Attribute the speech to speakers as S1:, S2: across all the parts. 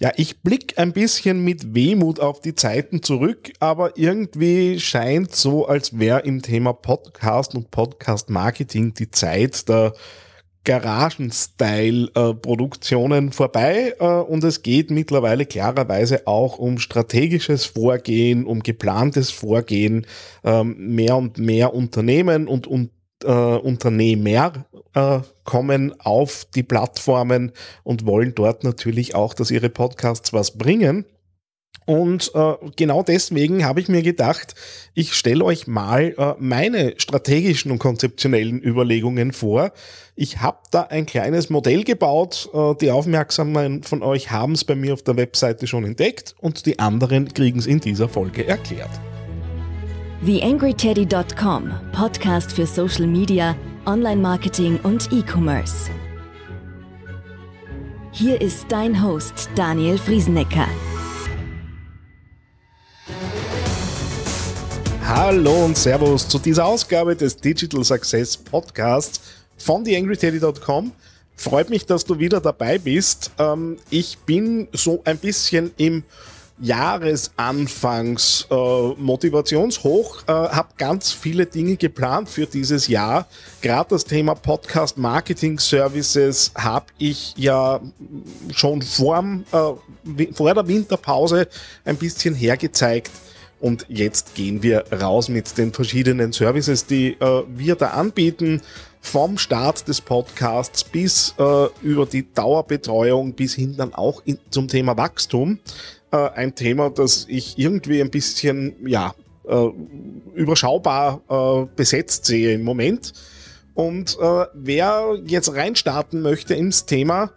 S1: Ja, ich blick ein bisschen mit Wehmut auf die Zeiten zurück, aber irgendwie scheint so, als wäre im Thema Podcast und Podcast-Marketing die Zeit der Garagen-Style-Produktionen vorbei äh, und es geht mittlerweile klarerweise auch um strategisches Vorgehen, um geplantes Vorgehen, ähm, mehr und mehr Unternehmen und, und äh, Unternehmer äh, kommen auf die Plattformen und wollen dort natürlich auch, dass ihre Podcasts was bringen. Und äh, genau deswegen habe ich mir gedacht, ich stelle euch mal äh, meine strategischen und konzeptionellen Überlegungen vor. Ich habe da ein kleines Modell gebaut. Äh, die Aufmerksamen von euch haben es bei mir auf der Webseite schon entdeckt und die anderen kriegen es in dieser Folge erklärt.
S2: TheAngryTeddy.com, Podcast für Social Media, Online-Marketing und E-Commerce. Hier ist dein Host Daniel Friesenecker.
S1: Hallo und Servus zu dieser Ausgabe des Digital Success Podcasts von TheAngryTeddy.com. Freut mich, dass du wieder dabei bist. Ähm, ich bin so ein bisschen im Jahresanfangs äh, Motivationshoch, äh, habe ganz viele Dinge geplant für dieses Jahr. Gerade das Thema Podcast Marketing Services habe ich ja schon vorm, äh, vor der Winterpause ein bisschen hergezeigt. Und jetzt gehen wir raus mit den verschiedenen Services, die äh, wir da anbieten. Vom Start des Podcasts bis äh, über die Dauerbetreuung bis hin dann auch in, zum Thema Wachstum äh, ein Thema, das ich irgendwie ein bisschen, ja, äh, überschaubar äh, besetzt sehe im Moment. Und äh, wer jetzt reinstarten möchte ins Thema,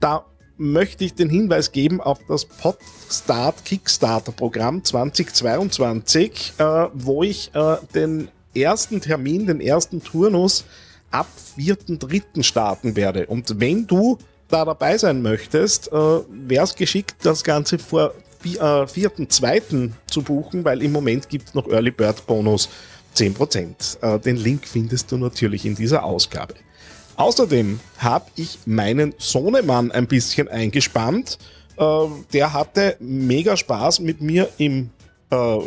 S1: da möchte ich den Hinweis geben auf das Podstart Kickstarter Programm 2022, äh, wo ich äh, den ersten Termin, den ersten Turnus ab 4.3. starten werde. Und wenn du da dabei sein möchtest, äh, wäre es geschickt, das Ganze vor äh, 4.2. zu buchen, weil im Moment gibt es noch Early Bird Bonus 10%. Äh, den Link findest du natürlich in dieser Ausgabe. Außerdem habe ich meinen Sohnemann ein bisschen eingespannt. Äh, der hatte mega Spaß mit mir im äh,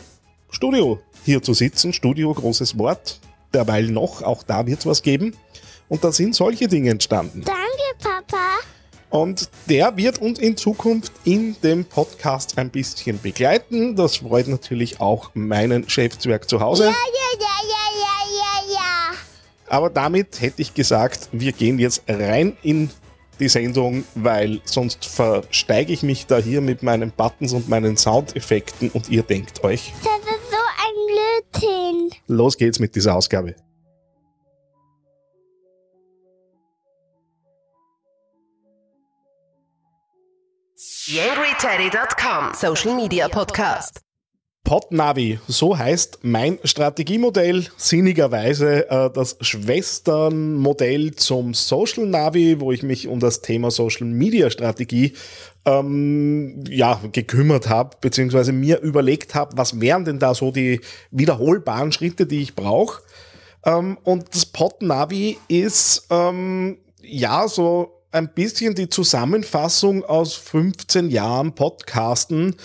S1: Studio hier zu sitzen. Studio, großes Wort. Derweil noch, auch da wird es was geben. Und da sind solche Dinge entstanden.
S3: Danke, Papa.
S1: Und der wird uns in Zukunft in dem Podcast ein bisschen begleiten. Das freut natürlich auch meinen Chefzwerg zu Hause.
S3: Ja, ja, ja, ja, ja, ja, ja.
S1: Aber damit hätte ich gesagt, wir gehen jetzt rein in die Sendung, weil sonst versteige ich mich da hier mit meinen Buttons und meinen Soundeffekten und ihr denkt euch,
S3: Das ist so ein Blödsinn.
S1: los geht's mit dieser Ausgabe.
S4: TheAngryTeddy.com Social Media Podcast.
S1: Podnavi, so heißt mein Strategiemodell, sinnigerweise äh, das Schwesternmodell zum Social Navi, wo ich mich um das Thema Social Media Strategie ähm, ja, gekümmert habe, beziehungsweise mir überlegt habe, was wären denn da so die wiederholbaren Schritte, die ich brauche. Ähm, und das Podnavi ist ähm, ja so ein bisschen die Zusammenfassung aus 15 Jahren Podcasten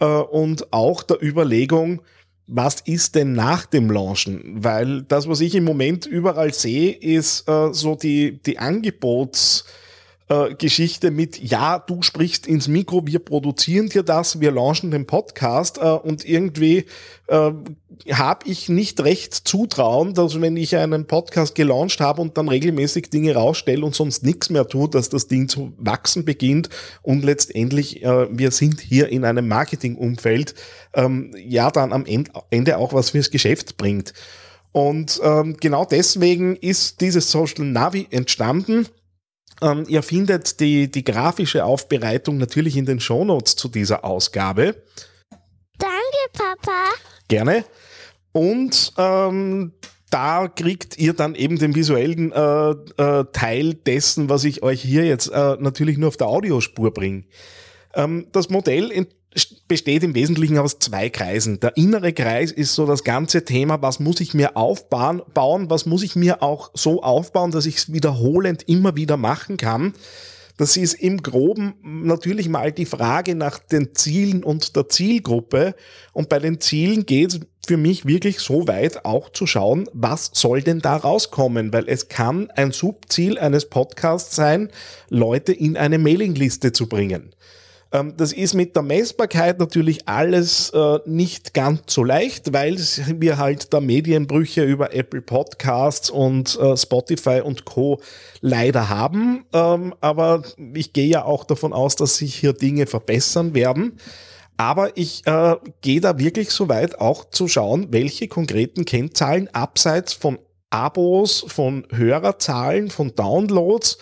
S1: äh, und auch der Überlegung, was ist denn nach dem Launchen? Weil das, was ich im Moment überall sehe, ist äh, so die, die Angebots- äh, Geschichte mit, ja, du sprichst ins Mikro, wir produzieren dir das, wir launchen den Podcast äh, und irgendwie äh, habe ich nicht recht Zutrauen, dass wenn ich einen Podcast gelauncht habe und dann regelmäßig Dinge rausstelle und sonst nichts mehr tue, dass das Ding zu wachsen beginnt und letztendlich, äh, wir sind hier in einem Marketingumfeld, ähm, ja, dann am Ende auch was fürs Geschäft bringt. Und ähm, genau deswegen ist dieses Social Navi entstanden. Ähm, ihr findet die, die grafische Aufbereitung natürlich in den Shownotes zu dieser Ausgabe.
S3: Danke, Papa.
S1: Gerne. Und ähm, da kriegt ihr dann eben den visuellen äh, äh, Teil dessen, was ich euch hier jetzt äh, natürlich nur auf der Audiospur bringe. Ähm, das Modell besteht im Wesentlichen aus zwei Kreisen. Der innere Kreis ist so das ganze Thema, was muss ich mir aufbauen, bauen, was muss ich mir auch so aufbauen, dass ich es wiederholend immer wieder machen kann. Das ist im Groben natürlich mal die Frage nach den Zielen und der Zielgruppe. Und bei den Zielen geht es für mich wirklich so weit auch zu schauen, was soll denn da rauskommen? Weil es kann ein Subziel eines Podcasts sein, Leute in eine Mailingliste zu bringen. Ähm, das ist mit der Messbarkeit natürlich alles äh, nicht ganz so leicht, weil wir halt da Medienbrüche über Apple Podcasts und äh, Spotify und Co. leider haben. Ähm, aber ich gehe ja auch davon aus, dass sich hier Dinge verbessern werden. Aber ich äh, gehe da wirklich so weit, auch zu schauen, welche konkreten Kennzahlen abseits von Abos, von Hörerzahlen, von Downloads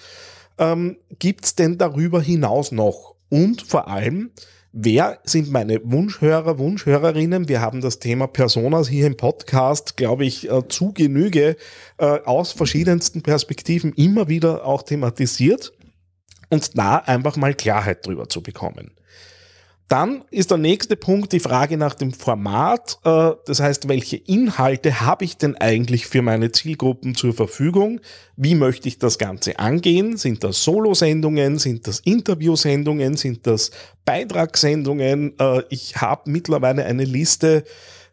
S1: ähm, gibt's denn darüber hinaus noch? Und vor allem, wer sind meine Wunschhörer, Wunschhörerinnen? Wir haben das Thema Personas hier im Podcast, glaube ich, äh, zu Genüge äh, aus verschiedensten Perspektiven immer wieder auch thematisiert und da einfach mal Klarheit drüber zu bekommen. Dann ist der nächste Punkt die Frage nach dem Format. Äh, das heißt, welche Inhalte habe ich denn eigentlich für meine Zielgruppen zur Verfügung? Wie möchte ich das Ganze angehen? Sind das Solo-Sendungen? Sind das Interviewsendungen? Sind das Beitragssendungen? Äh, ich habe mittlerweile eine Liste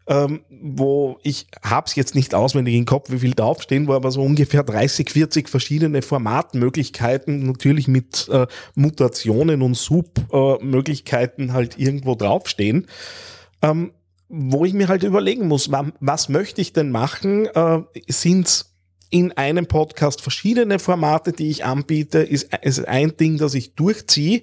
S1: ähm, wo ich habe es jetzt nicht auswendig im Kopf, wie viel draufstehen, wo aber so ungefähr 30, 40 verschiedene Formatmöglichkeiten, natürlich mit äh, Mutationen und Submöglichkeiten halt irgendwo draufstehen. Ähm, wo ich mir halt überlegen muss, was möchte ich denn machen? Äh, Sind in einem Podcast verschiedene Formate, die ich anbiete? Ist, ist ein Ding, das ich durchziehe?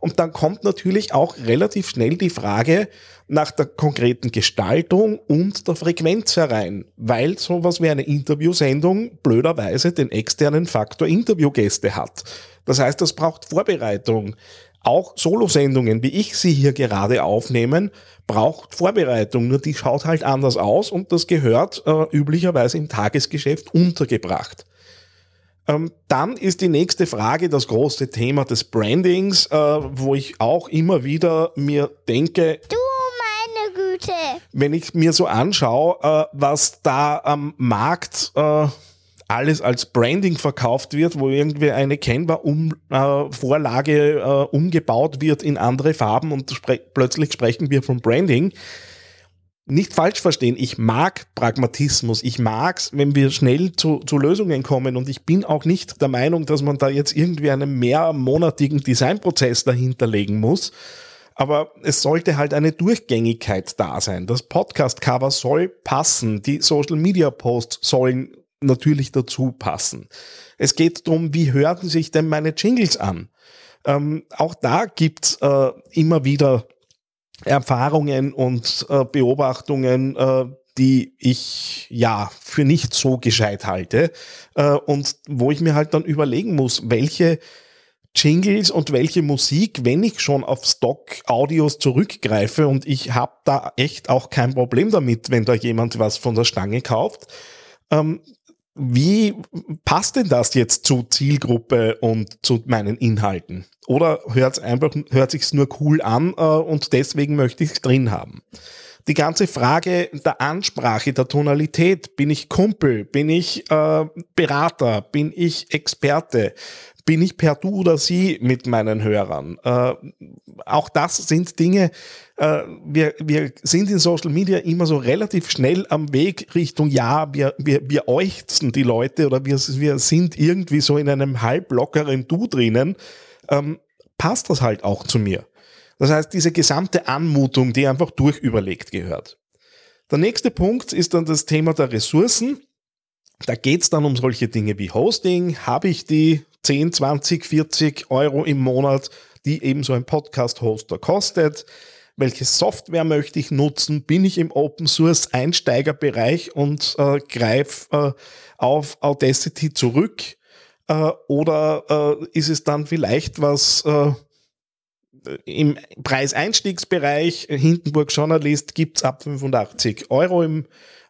S1: Und dann kommt natürlich auch relativ schnell die Frage nach der konkreten Gestaltung und der Frequenz herein, weil sowas wie eine Interviewsendung blöderweise den externen Faktor Interviewgäste hat. Das heißt, das braucht Vorbereitung. Auch Solosendungen, wie ich sie hier gerade aufnehmen, braucht Vorbereitung, nur die schaut halt anders aus und das gehört äh, üblicherweise im Tagesgeschäft untergebracht. Ähm, dann ist die nächste Frage das große Thema des Brandings, äh, wo ich auch immer wieder mir denke.
S3: Du meine Güte.
S1: Wenn ich mir so anschaue, äh, was da am Markt äh, alles als Branding verkauft wird, wo irgendwie eine Canva-Vorlage äh, umgebaut wird in andere Farben und spre plötzlich sprechen wir von Branding nicht falsch verstehen, ich mag Pragmatismus, ich mag's, wenn wir schnell zu, zu Lösungen kommen und ich bin auch nicht der Meinung, dass man da jetzt irgendwie einen mehrmonatigen Designprozess dahinterlegen muss. Aber es sollte halt eine Durchgängigkeit da sein. Das Podcast-Cover soll passen. Die Social-Media-Posts sollen natürlich dazu passen. Es geht darum, wie hören sich denn meine Jingles an? Ähm, auch da gibt's äh, immer wieder Erfahrungen und äh, Beobachtungen, äh, die ich ja für nicht so gescheit halte äh, und wo ich mir halt dann überlegen muss, welche Jingles und welche Musik, wenn ich schon auf Stock-Audios zurückgreife und ich habe da echt auch kein Problem damit, wenn da jemand was von der Stange kauft, ähm, wie passt denn das jetzt zu Zielgruppe und zu meinen Inhalten? Oder hört es einfach, hört sich's nur cool an äh, und deswegen möchte ich es drin haben? Die ganze Frage der Ansprache, der Tonalität, bin ich Kumpel, bin ich äh, Berater, bin ich Experte, bin ich per Du oder Sie mit meinen Hörern. Äh, auch das sind Dinge, äh, wir, wir sind in Social Media immer so relativ schnell am Weg Richtung, ja, wir, wir, wir äuchzen die Leute oder wir, wir sind irgendwie so in einem halblockeren Du drinnen, ähm, passt das halt auch zu mir. Das heißt, diese gesamte Anmutung, die einfach durchüberlegt gehört. Der nächste Punkt ist dann das Thema der Ressourcen. Da geht es dann um solche Dinge wie Hosting. Habe ich die 10, 20, 40 Euro im Monat, die eben so ein Podcast-Hoster kostet? Welche Software möchte ich nutzen? Bin ich im Open Source Einsteigerbereich und äh, greife äh, auf Audacity zurück? Äh, oder äh, ist es dann vielleicht was äh, im Preiseinstiegsbereich? Hindenburg Journalist gibt's ab 85 Euro im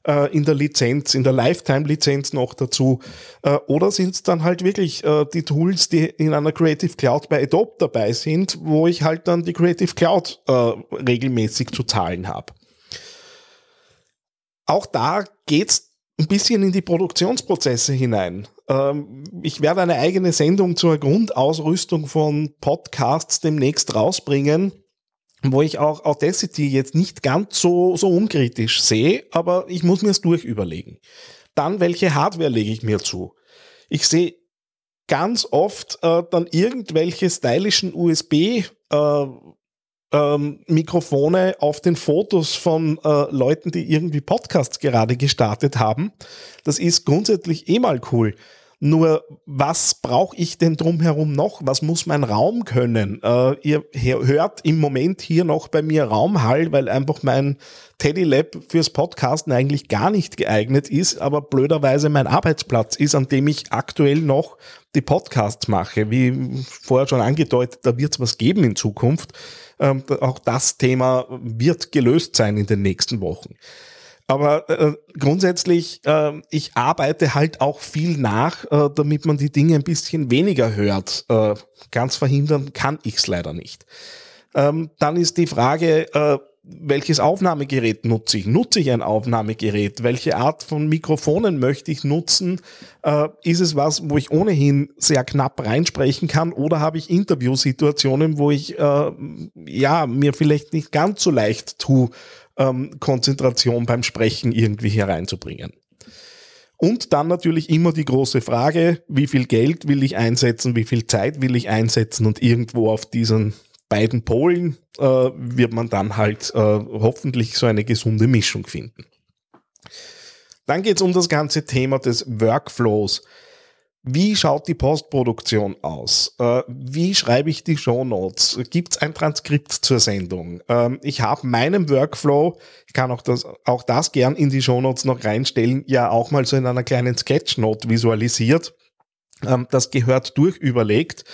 S1: äh, in der Lizenz, in der Lifetime-Lizenz noch dazu. Äh, oder sind es dann halt wirklich äh, die Tools, die in einer Creative Cloud bei Adobe dabei sind, wo ich halt dann die Creative Cloud äh, regelmäßig zu zahlen habe. Auch da geht's ein bisschen in die Produktionsprozesse hinein. Ähm, ich werde eine eigene Sendung zur Grundausrüstung von Podcasts demnächst rausbringen, wo ich auch Audacity jetzt nicht ganz so, so unkritisch sehe, aber ich muss mir es durchüberlegen. Dann, welche Hardware lege ich mir zu? Ich sehe ganz oft äh, dann irgendwelche stylischen USB äh, ähm, Mikrofone auf den Fotos von äh, Leuten, die irgendwie Podcasts gerade gestartet haben. Das ist grundsätzlich eh mal cool. Nur was brauche ich denn drumherum noch? Was muss mein Raum können? Äh, ihr hört im Moment hier noch bei mir Raumhall, weil einfach mein Teddy Lab fürs Podcasten eigentlich gar nicht geeignet ist, aber blöderweise mein Arbeitsplatz ist, an dem ich aktuell noch die Podcasts mache. Wie vorher schon angedeutet, da wird es was geben in Zukunft. Ähm, auch das Thema wird gelöst sein in den nächsten Wochen. Aber äh, grundsätzlich, äh, ich arbeite halt auch viel nach, äh, damit man die Dinge ein bisschen weniger hört. Äh, ganz verhindern kann ich es leider nicht. Ähm, dann ist die Frage, äh, welches Aufnahmegerät nutze ich? Nutze ich ein Aufnahmegerät? Welche Art von Mikrofonen möchte ich nutzen? Äh, ist es was, wo ich ohnehin sehr knapp reinsprechen kann? Oder habe ich Interviewsituationen, wo ich äh, ja mir vielleicht nicht ganz so leicht tue, ähm, Konzentration beim Sprechen irgendwie hereinzubringen. Und dann natürlich immer die große Frage, wie viel Geld will ich einsetzen, wie viel Zeit will ich einsetzen und irgendwo auf diesen beiden Polen äh, wird man dann halt äh, hoffentlich so eine gesunde Mischung finden. Dann geht es um das ganze Thema des Workflows. Wie schaut die Postproduktion aus? Äh, wie schreibe ich die Shownotes? Gibt es ein Transkript zur Sendung? Ähm, ich habe meinen Workflow, ich kann auch das, auch das gern in die Shownotes noch reinstellen, ja auch mal so in einer kleinen Sketchnote visualisiert. Ähm, das gehört durchüberlegt,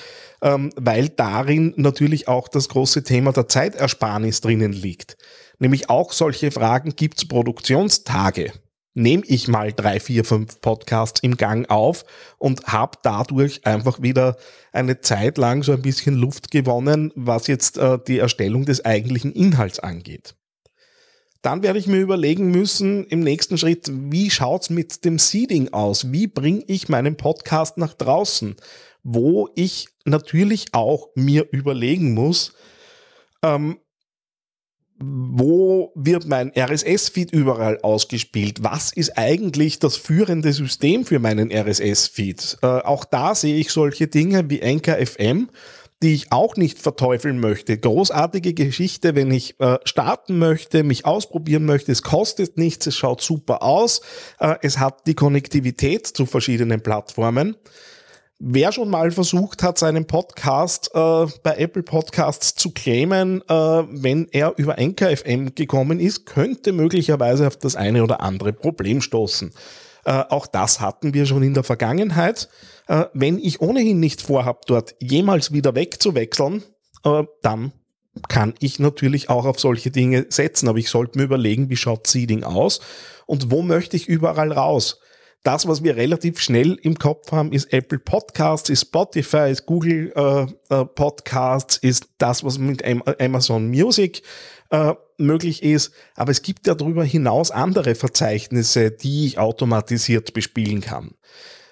S1: ähm, weil darin natürlich auch das große Thema der Zeitersparnis drinnen liegt. Nämlich auch solche Fragen, gibt es Produktionstage? Nehme ich mal drei, vier, fünf Podcasts im Gang auf und habe dadurch einfach wieder eine Zeit lang so ein bisschen Luft gewonnen, was jetzt äh, die Erstellung des eigentlichen Inhalts angeht. Dann werde ich mir überlegen müssen im nächsten Schritt, wie schaut's mit dem Seeding aus? Wie bringe ich meinen Podcast nach draußen? Wo ich natürlich auch mir überlegen muss, ähm, wo wird mein RSS-Feed überall ausgespielt? Was ist eigentlich das führende System für meinen RSS-Feed? Äh, auch da sehe ich solche Dinge wie Anchor FM, die ich auch nicht verteufeln möchte. Großartige Geschichte, wenn ich äh, starten möchte, mich ausprobieren möchte. Es kostet nichts, es schaut super aus. Äh, es hat die Konnektivität zu verschiedenen Plattformen. Wer schon mal versucht hat, seinen Podcast äh, bei Apple Podcasts zu claimen, äh, wenn er über Anchor FM gekommen ist, könnte möglicherweise auf das eine oder andere Problem stoßen. Äh, auch das hatten wir schon in der Vergangenheit. Äh, wenn ich ohnehin nicht vorhab, dort jemals wieder wegzuwechseln, äh, dann kann ich natürlich auch auf solche Dinge setzen, aber ich sollte mir überlegen, wie schaut Seeding aus und wo möchte ich überall raus das, was wir relativ schnell im Kopf haben, ist Apple Podcasts, ist Spotify, ist Google äh, äh, Podcasts, ist das, was mit Amazon Music äh, möglich ist. Aber es gibt ja darüber hinaus andere Verzeichnisse, die ich automatisiert bespielen kann.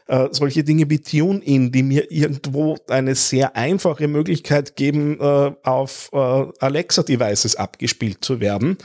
S1: Äh, solche Dinge wie TuneIn, die mir irgendwo eine sehr einfache Möglichkeit geben, äh, auf äh, Alexa-Devices abgespielt zu werden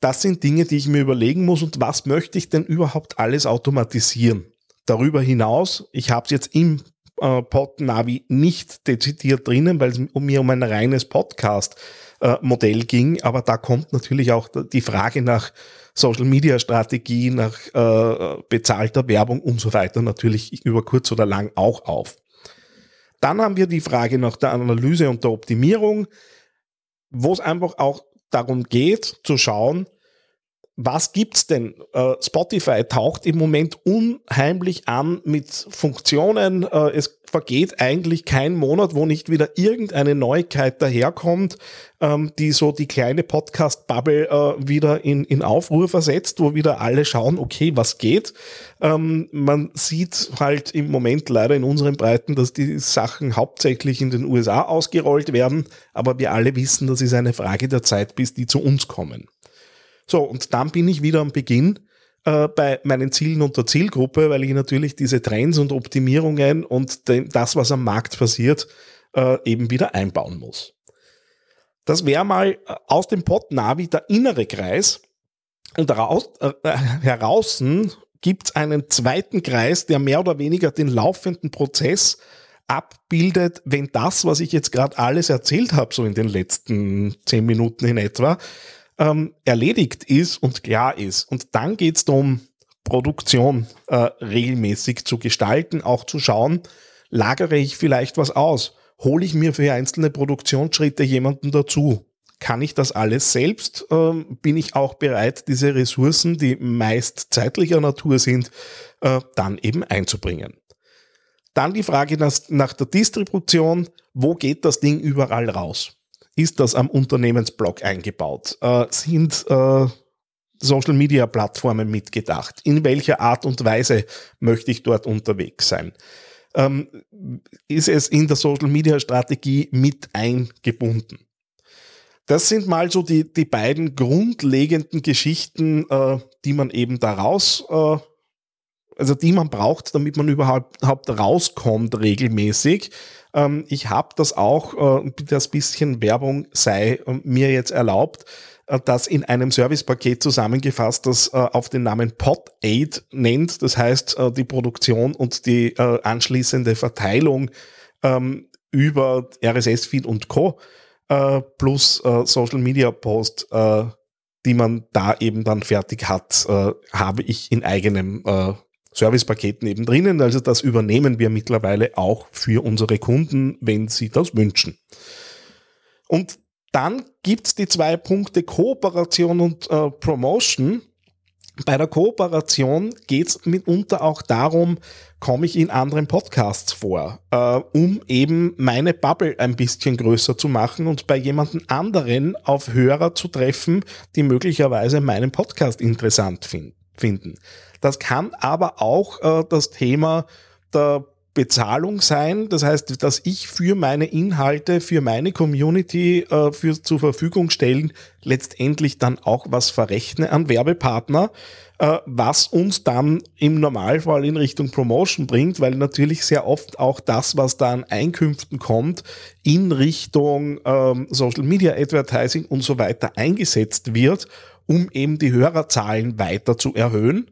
S1: das sind Dinge, die ich mir überlegen muss und was möchte ich denn überhaupt alles automatisieren. Darüber hinaus, ich habe es jetzt im äh, Pod-Navi nicht dezidiert drinnen, weil es mir um ein reines Podcast-Modell äh, ging, aber da kommt natürlich auch die Frage nach Social-Media-Strategie, nach äh, bezahlter Werbung und so weiter natürlich über kurz oder lang auch auf. Dann haben wir die Frage nach der Analyse und der Optimierung, wo es einfach auch darum geht, zu schauen, was gibt's denn? Äh, Spotify taucht im Moment unheimlich an mit Funktionen. Äh, es vergeht eigentlich kein Monat, wo nicht wieder irgendeine Neuigkeit daherkommt, ähm, die so die kleine Podcast-Bubble äh, wieder in, in Aufruhr versetzt, wo wieder alle schauen, okay, was geht. Ähm, man sieht halt im Moment leider in unseren Breiten, dass die Sachen hauptsächlich in den USA ausgerollt werden, aber wir alle wissen, das ist eine Frage der Zeit, bis die zu uns kommen. So, und dann bin ich wieder am Beginn. Äh, bei meinen Zielen und der Zielgruppe, weil ich natürlich diese Trends und Optimierungen und das, was am Markt passiert, äh, eben wieder einbauen muss. Das wäre mal äh, aus dem Pod Navi der innere Kreis. Und raus, äh, heraus gibt es einen zweiten Kreis, der mehr oder weniger den laufenden Prozess abbildet, wenn das, was ich jetzt gerade alles erzählt habe, so in den letzten zehn Minuten in etwa, ähm, erledigt ist und klar ist. Und dann geht es darum, Produktion äh, regelmäßig zu gestalten, auch zu schauen, lagere ich vielleicht was aus, hole ich mir für einzelne Produktionsschritte jemanden dazu. Kann ich das alles selbst? Ähm, bin ich auch bereit, diese Ressourcen, die meist zeitlicher Natur sind, äh, dann eben einzubringen? Dann die Frage nach der Distribution. Wo geht das Ding überall raus? Ist das am Unternehmensblog eingebaut? Äh, sind äh, Social Media Plattformen mitgedacht? In welcher Art und Weise möchte ich dort unterwegs sein? Ähm, ist es in der Social Media Strategie mit eingebunden? Das sind mal so die, die beiden grundlegenden Geschichten, äh, die man eben daraus äh, also die man braucht, damit man überhaupt, rauskommt regelmäßig. Ähm, ich habe das auch, äh, das bisschen Werbung sei äh, mir jetzt erlaubt, äh, das in einem Servicepaket zusammengefasst, das äh, auf den Namen Pod Aid nennt. Das heißt, äh, die Produktion und die anschließende Verteilung ähm, über RSS-Feed und Co. plus Social Media Post die man da eben dann fertig hat, äh, habe ich in eigenem äh, Servicepaketen eben drinnen. Also das übernehmen wir mittlerweile auch für unsere Kunden, wenn sie das wünschen. Und dann gibt's die zwei Punkte Kooperation und äh, Promotion. Bei der Kooperation geht's mitunter auch darum, komme ich in anderen Podcasts vor, äh, um eben meine Bubble ein bisschen größer zu machen und bei jemanden anderen auf Hörer zu treffen, die möglicherweise meinen Podcast interessant finden. Das kann aber auch äh, das Thema der Bezahlung sein. Das heißt, dass ich für meine Inhalte, für meine Community äh, für, zur Verfügung stellen, letztendlich dann auch was verrechne an Werbepartner, äh, was uns dann im Normalfall in Richtung Promotion bringt, weil natürlich sehr oft auch das, was da an Einkünften kommt, in Richtung ähm, Social Media Advertising und so weiter eingesetzt wird um eben die Hörerzahlen weiter zu erhöhen.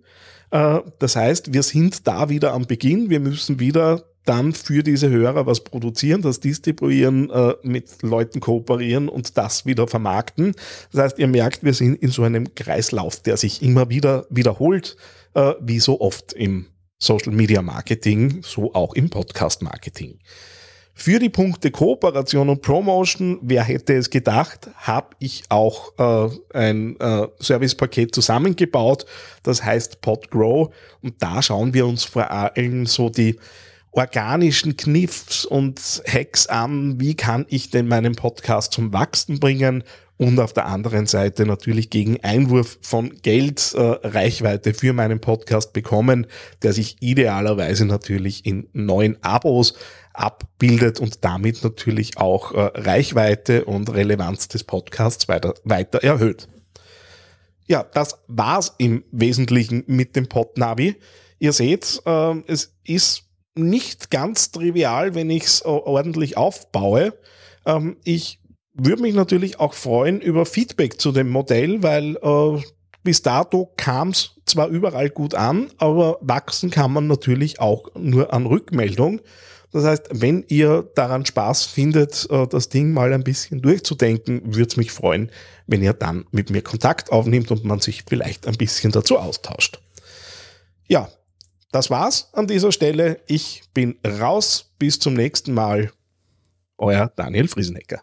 S1: Äh, das heißt, wir sind da wieder am Beginn. Wir müssen wieder dann für diese Hörer was produzieren, das distribuieren, äh, mit Leuten kooperieren und das wieder vermarkten. Das heißt, ihr merkt, wir sind in so einem Kreislauf, der sich immer wieder wiederholt, äh, wie so oft im Social Media Marketing, so auch im Podcast Marketing. Für die Punkte Kooperation und Promotion, wer hätte es gedacht, habe ich auch äh, ein äh, Servicepaket zusammengebaut. Das heißt PodGrow. Und da schauen wir uns vor allem so die organischen Kniffs und Hacks an. Wie kann ich denn meinen Podcast zum Wachsen bringen? Und auf der anderen Seite natürlich gegen Einwurf von Geld äh, Reichweite für meinen Podcast bekommen, der sich idealerweise natürlich in neuen Abos abbildet und damit natürlich auch äh, Reichweite und Relevanz des Podcasts weiter, weiter erhöht. Ja, das war's im Wesentlichen mit dem Podnavi. Ihr seht, äh, es ist nicht ganz trivial, wenn ich es ordentlich aufbaue. Ähm, ich würde mich natürlich auch freuen über Feedback zu dem Modell, weil äh, bis dato kam es zwar überall gut an, aber wachsen kann man natürlich auch nur an Rückmeldung. Das heißt, wenn ihr daran Spaß findet, äh, das Ding mal ein bisschen durchzudenken, würde es mich freuen, wenn ihr dann mit mir Kontakt aufnimmt und man sich vielleicht ein bisschen dazu austauscht. Ja, das war's an dieser Stelle. Ich bin raus. Bis zum nächsten Mal. Euer Daniel Friesenecker.